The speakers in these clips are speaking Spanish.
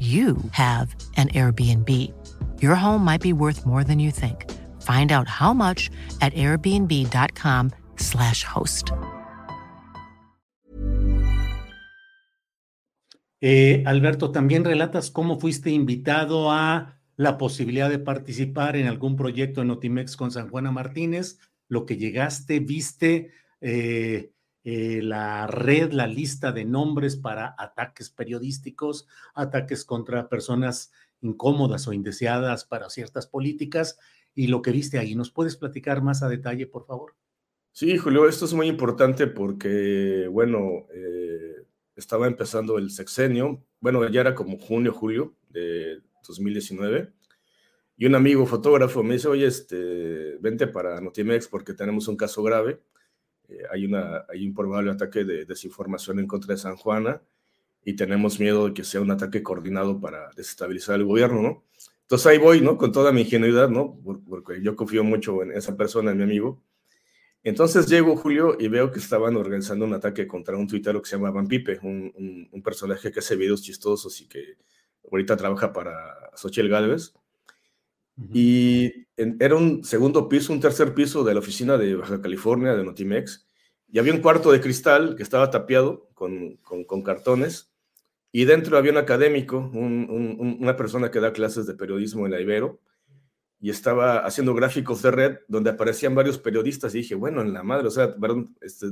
you have an Airbnb. Your home might be worth more than you think. Find out how much at airbnb.com/slash host. Eh, Alberto, también relatas cómo fuiste invitado a la posibilidad de participar en algún proyecto en Notimex con San Juana Martínez, lo que llegaste, viste, eh, eh, la red, la lista de nombres para ataques periodísticos, ataques contra personas incómodas o indeseadas para ciertas políticas y lo que viste ahí. ¿Nos puedes platicar más a detalle, por favor? Sí, Julio, esto es muy importante porque, bueno, eh, estaba empezando el sexenio, bueno, ya era como junio, julio de 2019, y un amigo fotógrafo me dice, oye, este, vente para Notimex porque tenemos un caso grave eh, hay, una, hay un probable ataque de desinformación en contra de San Juana y tenemos miedo de que sea un ataque coordinado para desestabilizar el gobierno, ¿no? Entonces ahí voy, ¿no? Con toda mi ingenuidad, ¿no? Porque yo confío mucho en esa persona, en mi amigo. Entonces llego, Julio, y veo que estaban organizando un ataque contra un tuitero que se llama Van Pipe, un, un, personaje que hace videos chistosos y que ahorita trabaja para Xochitl Galvez. Y era un segundo piso, un tercer piso de la oficina de Baja California, de Notimex, y había un cuarto de cristal que estaba tapiado con, con, cartones, y dentro había un académico, una persona que da clases de periodismo en la Ibero, y estaba haciendo gráficos de red donde aparecían varios periodistas, y dije, bueno, en la madre, o sea, perdón, este,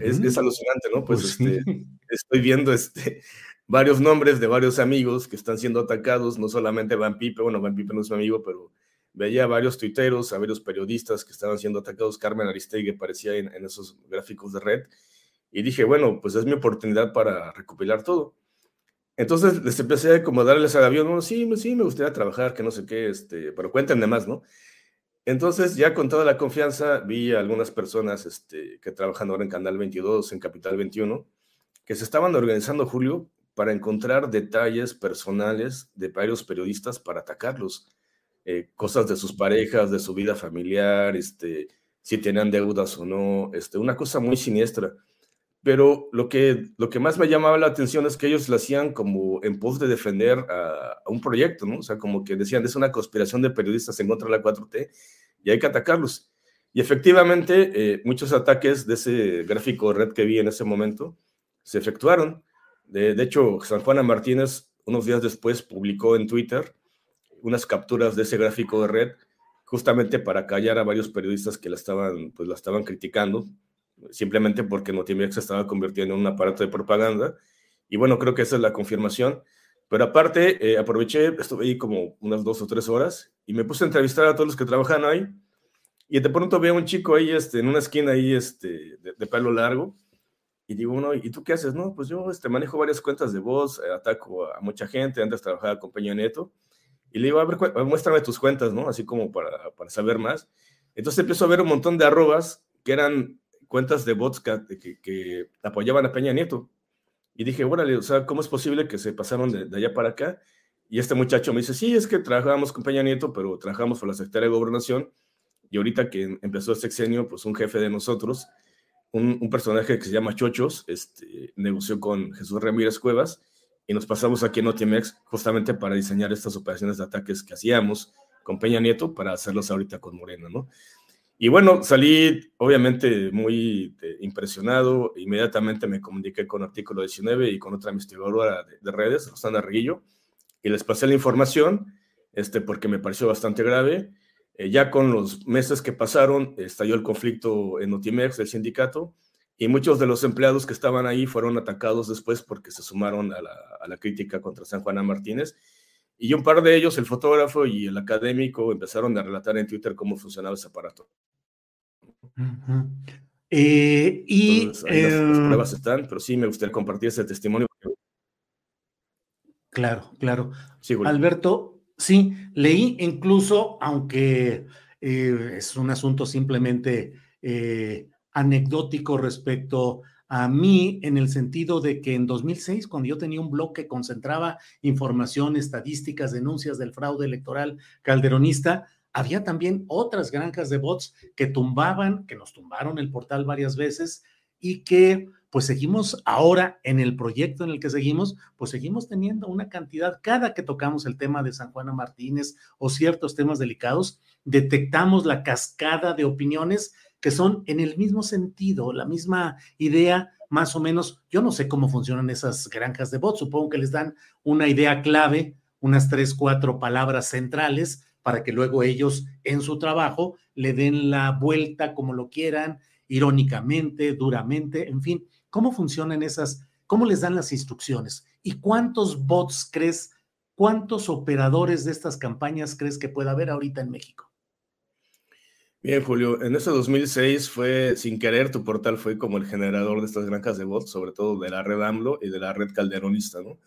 es, es, alucinante, ¿no? Pues, pues este, estoy viendo este, varios nombres de varios amigos que están siendo atacados, no solamente Van Pipe, bueno, Van Pipe no es mi amigo, pero veía a varios tuiteros, a varios periodistas que estaban siendo atacados, Carmen Aristegui aparecía en, esos gráficos de red, y dije, bueno, pues es mi oportunidad para recopilar todo. Entonces les empecé a como darles al avión, no, sí, sí, me gustaría trabajar, que no sé qué, este, pero cuéntenme más, ¿no? Entonces, ya con toda la confianza, vi a algunas personas este, que trabajan ahora en Canal 22, en Capital 21, que se estaban organizando, Julio, para encontrar detalles personales de varios periodistas para atacarlos. Eh, cosas de sus parejas, de su vida familiar, este, si tenían deudas o no, este, una cosa muy siniestra. Pero lo que, lo que más me llamaba la atención es que ellos lo hacían como en pos de defender a, un proyecto, ¿no? O sea, como que decían, es una conspiración de periodistas en contra de la 4T y hay que atacarlos. Y efectivamente, eh, muchos ataques de ese gráfico red que vi en ese momento se efectuaron. De, hecho, San Juana Martínez, unos días después, publicó en Twitter unas capturas de ese gráfico de red, justamente para callar a varios periodistas que la estaban, pues, la estaban criticando, simplemente porque Notimex se estaba convirtiendo en un aparato de propaganda. Y bueno, creo que esa es la confirmación. Pero aparte, eh, aproveché, estuve ahí como unas dos o tres horas y me puse a entrevistar a todos los que trabajan ahí. Y de pronto veo a un chico ahí este, en una esquina ahí este, de, pelo largo. Y digo, uno, ¿y tú qué haces? No, pues yo este, manejo varias cuentas de voz, eh, ataco a mucha gente, antes trabajaba con Peña Neto. Y le digo, a ver, muéstrame tus cuentas, ¿no? Así como para, para saber más. Entonces empiezo a ver un montón de arrobas que eran cuentas de bots que, que, apoyaban a Peña Nieto. Y dije, órale, o sea, ¿cómo es posible que se pasaron de, de, allá para acá? Y este muchacho me dice, sí, es que trabajábamos con Peña Nieto, pero trabajamos con la Secretaría de Gobernación. Y ahorita que empezó el sexenio, pues un jefe de nosotros, un, personaje que se llama Chochos, este, negoció con Jesús Ramírez Cuevas y nos pasamos aquí en Otimex justamente para diseñar estas operaciones de ataques que hacíamos con Peña Nieto para hacerlos ahorita con Morena, ¿no? Y bueno, salí obviamente muy eh, impresionado. Inmediatamente me comuniqué con Artículo 19 y con otra investigadora de, redes, Rosana Reguillo, y les pasé la información este, porque me pareció bastante grave. Eh, ya con los meses que pasaron, estalló el conflicto en Otimex, el sindicato, y muchos de los empleados que estaban ahí fueron atacados después porque se sumaron a la, a la crítica contra San Juana Martínez. Y un par de ellos, el fotógrafo y el académico, empezaron a relatar en Twitter cómo funcionaba ese aparato. Eh, y las, em, pruebas están, pero sí me gustaría compartir ese testimonio. Claro, claro. Alberto, sí, leí incluso, aunque eh, es un asunto simplemente eh, anecdótico respecto a mí, en el sentido de que en 2006, cuando yo tenía un blog que concentraba información, estadísticas, denuncias del fraude electoral calderonista, había también otras granjas de bots que tumbaban, que nos tumbaron el portal varias veces y que pues seguimos ahora en el proyecto en el que seguimos, pues seguimos teniendo una cantidad, cada que tocamos el tema de San Juana Martínez o ciertos temas delicados, detectamos la cascada de opiniones que son en el mismo sentido, la misma idea, más o menos. Yo no sé cómo funcionan esas granjas de bots, supongo que les dan una idea clave, unas tres, cuatro palabras centrales para que luego ellos en su trabajo le den la vuelta como lo quieran, irónicamente, duramente, en fin, ¿cómo funcionan esas, cómo les dan las instrucciones? ¿Y cuántos bots crees, cuántos operadores de estas campañas crees que pueda haber ahorita en México? Bien, Julio, en ese 2006 fue, sin querer, tu portal fue como el generador de estas granjas de bots, sobre todo de la red AMLO y de la red calderonista, ¿no?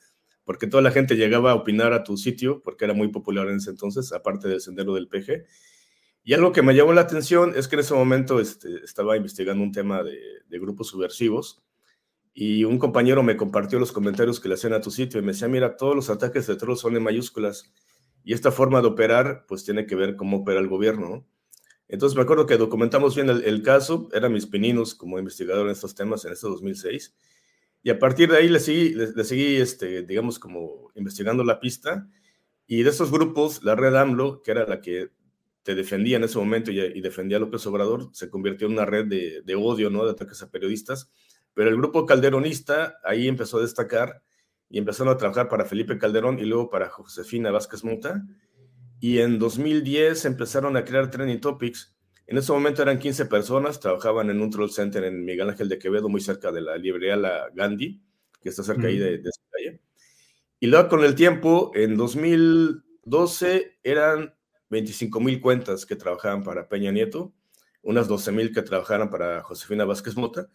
porque toda la gente llegaba a opinar a tu sitio, porque era muy popular en ese entonces, aparte del sendero del PG. Y algo que me llamó la atención es que en ese momento este, estaba investigando un tema de, grupos subversivos y un compañero me compartió los comentarios que le hacían a tu sitio y me decía, mira, todos los ataques de troll son en mayúsculas y esta forma de operar pues tiene que ver cómo opera el gobierno. Entonces me acuerdo que documentamos bien el, caso, eran mis pininos como investigador en estos temas en este 2006 y a partir de ahí le seguí, le, seguí este, digamos, como investigando la pista. Y de esos grupos, la red AMLO, que era la que te defendía en ese momento y, defendía a López Obrador, se convirtió en una red de, de, odio, ¿no? De ataques a periodistas. Pero el grupo calderonista ahí empezó a destacar y empezaron a trabajar para Felipe Calderón y luego para Josefina Vázquez Mota. Y en 2010 empezaron a crear trending topics en ese momento eran 15 personas, trabajaban en un troll center en Miguel Ángel de Quevedo, muy cerca de la librería La Gandhi, que está cerca ahí de, de esa calle. Y luego con el tiempo, en 2012 eran 25 mil cuentas que trabajaban para Peña Nieto, unas 12 mil que trabajaban para Josefina Vázquez Mota.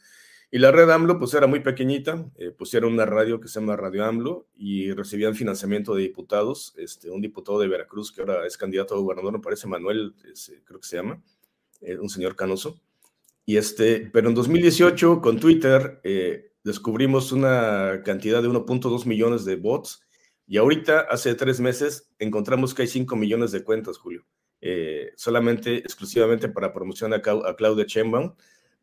Y la red AMLO pues era muy pequeñita, eh, pusieron una radio que se llama Radio AMLO y recibían financiamiento de diputados, este, un diputado de Veracruz que ahora es candidato a gobernador, me parece Manuel, creo que se llama, eh, un señor canoso. Y este, pero en 2018 con Twitter eh, descubrimos una cantidad de 1.2 millones de bots y ahorita, hace tres meses, encontramos que hay 5 millones de cuentas, Julio, eh, solamente, exclusivamente para promoción a, a Claudia Sheinbaum,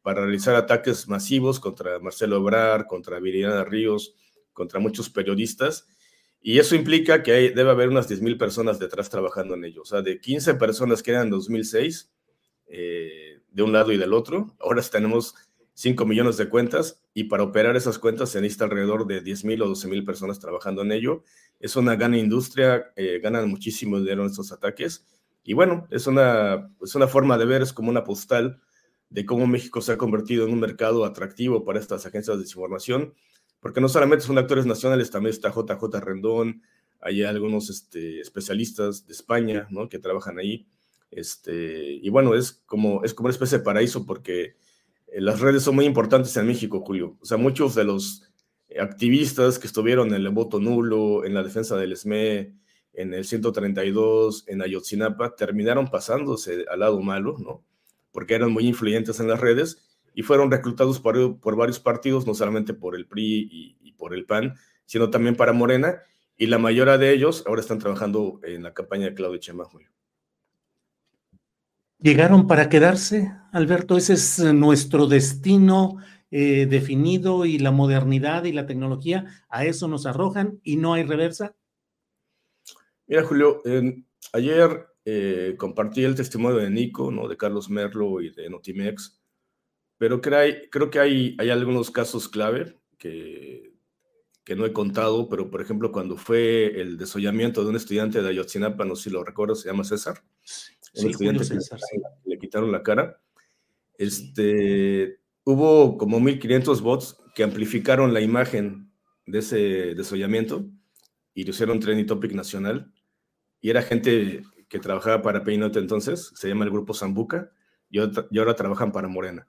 para realizar ataques masivos contra Marcelo Obrar, contra Viridiana Ríos, contra muchos periodistas. Y eso implica que hay, debe haber unas 10.000 personas detrás trabajando en ello. O sea, de 15 personas que eran en 2006, eh, de un lado y del otro. Ahora tenemos 5 millones de cuentas y para operar esas cuentas se necesita alrededor de 10 mil o 12 mil personas trabajando en ello. Es una gran industria, eh, ganan muchísimo dinero en estos ataques. Y bueno, es una, es una forma de ver, es como una postal de cómo México se ha convertido en un mercado atractivo para estas agencias de desinformación, porque no solamente son actores nacionales, también está JJ Rendón, hay algunos este, especialistas de España, ¿no? Que trabajan ahí. Este, y bueno, es como, es como una especie de paraíso porque eh, las redes son muy importantes en México, Julio. O sea, muchos de los activistas que estuvieron en el voto nulo, en la defensa del SME, en el 132, en Ayotzinapa, terminaron pasándose al lado malo, ¿no? Porque eran muy influyentes en las redes y fueron reclutados por, por varios partidos, no solamente por el PRI y, y, por el PAN, sino también para Morena, y la mayoría de ellos ahora están trabajando en la campaña de Claudio Chema, Julio. ¿Llegaron para quedarse, Alberto? Ese es nuestro destino eh, definido y la modernidad y la tecnología, a eso nos arrojan y no hay reversa. Mira, Julio, ayer eh, compartí el testimonio de Nico, ¿no? de Carlos Merlo y de Notimex, pero creo, creo que hay, hay algunos casos clave que, que no he contado, pero por ejemplo, cuando fue el desollamiento de un estudiante de Ayotzinapa, no sé si lo recuerdo, se llama César, un estudiante César, que le, le quitaron la cara. Este, hubo como 1500 bots que amplificaron la imagen de ese desollamiento y lo hicieron trending topic nacional. Y era gente que trabajaba para Peinote entonces, se llama el grupo Zambuca, y, y ahora trabajan para Morena.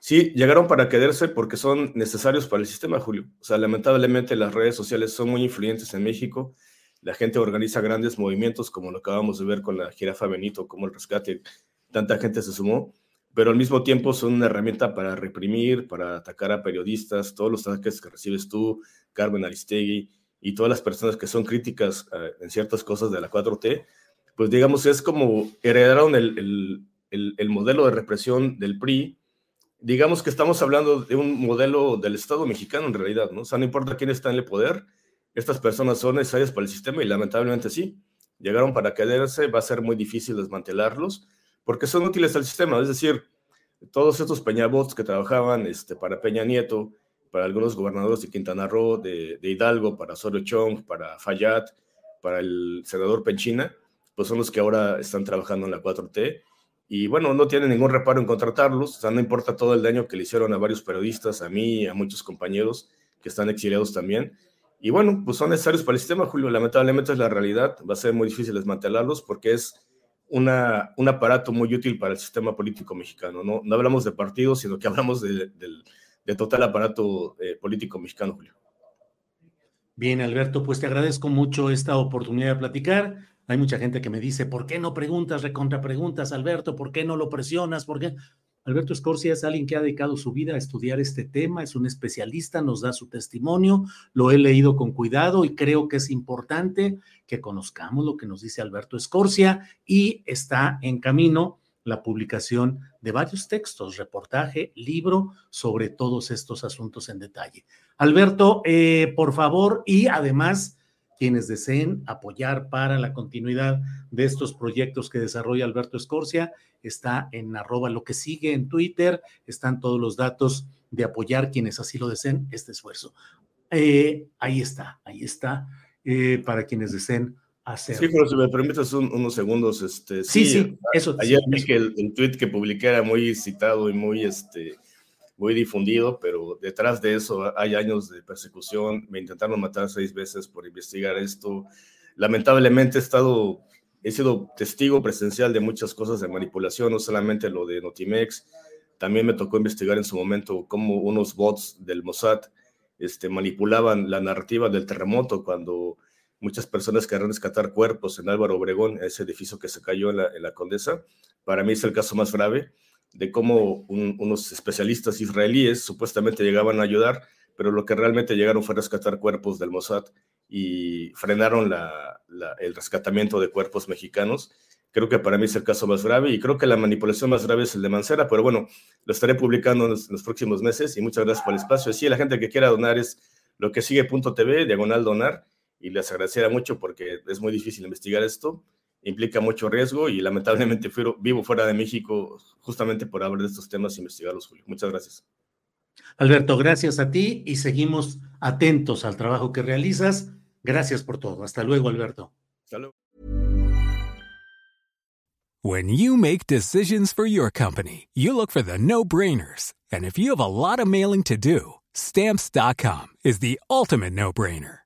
Sí, llegaron para quedarse porque son necesarios para el sistema, Julio. O sea, lamentablemente las redes sociales son muy influyentes en México. La gente organiza grandes movimientos, como lo acabamos de ver con la jirafa Benito, como el rescate. Tanta gente se sumó pero al mismo tiempo son una herramienta para reprimir, para atacar a periodistas, todos los ataques que recibes tú, Carmen Aristegui y todas las personas que son críticas uh, en ciertas cosas de la 4T, pues digamos es como heredaron el, el, el, el, modelo de represión del PRI. Digamos que estamos hablando de un modelo del Estado mexicano en realidad, ¿no? O sea, no importa quién está en el poder, estas personas son necesarias para el sistema y lamentablemente sí, llegaron para quedarse, va a ser muy difícil desmantelarlos porque son útiles al sistema, es decir, todos estos peñabots que trabajaban este, para Peña Nieto, para algunos gobernadores de Quintana Roo, de, de Hidalgo, para Osorio Chong, para Fayad, para el senador Penchina, pues son los que ahora están trabajando en la 4T. Y bueno, no tienen ningún reparo en contratarlos, o sea, no importa todo el daño que le hicieron a varios periodistas, a mí, a muchos compañeros que están exiliados también. Y bueno, pues son necesarios para el sistema, Julio. Lamentablemente es la realidad, va a ser muy difícil desmantelarlos porque es una, un aparato muy útil para el sistema político mexicano. No, no hablamos de partidos, sino que hablamos de, de, de total aparato eh, político mexicano, Julio. Bien, Alberto, pues te agradezco mucho esta oportunidad de platicar. Hay mucha gente que me dice, ¿por qué no preguntas, recontra preguntas, Alberto? ¿Por qué no lo presionas? ¿Por qué? Alberto Escorcia es alguien que ha dedicado su vida a estudiar este tema, es un especialista, nos da su testimonio, lo he leído con cuidado y creo que es importante que conozcamos lo que nos dice Alberto Escorcia y está en camino la publicación de varios textos, reportaje, libro sobre todos estos asuntos en detalle. Alberto, eh, por favor, y además quienes deseen apoyar para la continuidad de estos proyectos que desarrolla Alberto Escorcia, está en arroba lo que sigue en Twitter, están todos los datos de apoyar quienes así lo deseen este esfuerzo. Eh, ahí está, ahí está, eh, para quienes deseen hacer. Sí, pero si me permites un, unos segundos, este, sí, sí, sí eso. Ayer vi que el, el, tweet que publiqué era muy citado y muy, este, muy difundido, pero detrás de eso hay años de persecución. Me intentaron matar seis veces por investigar esto. Lamentablemente he estado, he sido testigo presencial de muchas cosas de manipulación, no solamente lo de Notimex. También me tocó investigar en su momento cómo unos bots del Mossad este, manipulaban la narrativa del terremoto cuando muchas personas querían rescatar cuerpos en Álvaro Obregón, ese edificio que se cayó en la, en la Condesa. Para mí es el caso más grave de cómo un, unos especialistas israelíes supuestamente llegaban a ayudar, pero lo que realmente llegaron fue rescatar cuerpos del Mossad y frenaron el rescatamiento de cuerpos mexicanos. Creo que para mí es el caso más grave y creo que la manipulación más grave es el de Mancera, pero bueno, lo estaré publicando en los, en los próximos meses y muchas gracias por el espacio. Sí, la gente que quiera donar es lo que sigue.tv, diagonal donar, y les agradecería mucho porque es muy difícil investigar esto implica mucho riesgo y lamentablemente fui, vivo fuera de México justamente por hablar de estos temas e investigarlos, Julio. Muchas gracias. Alberto, gracias a ti y seguimos atentos al trabajo que realizas. Gracias por todo. Hasta luego, Alberto. Hasta luego. When you make decisions for your company, you look for the no-brainers. And if you have a lot of mailing to do, Stamps.com is the ultimate no brainer.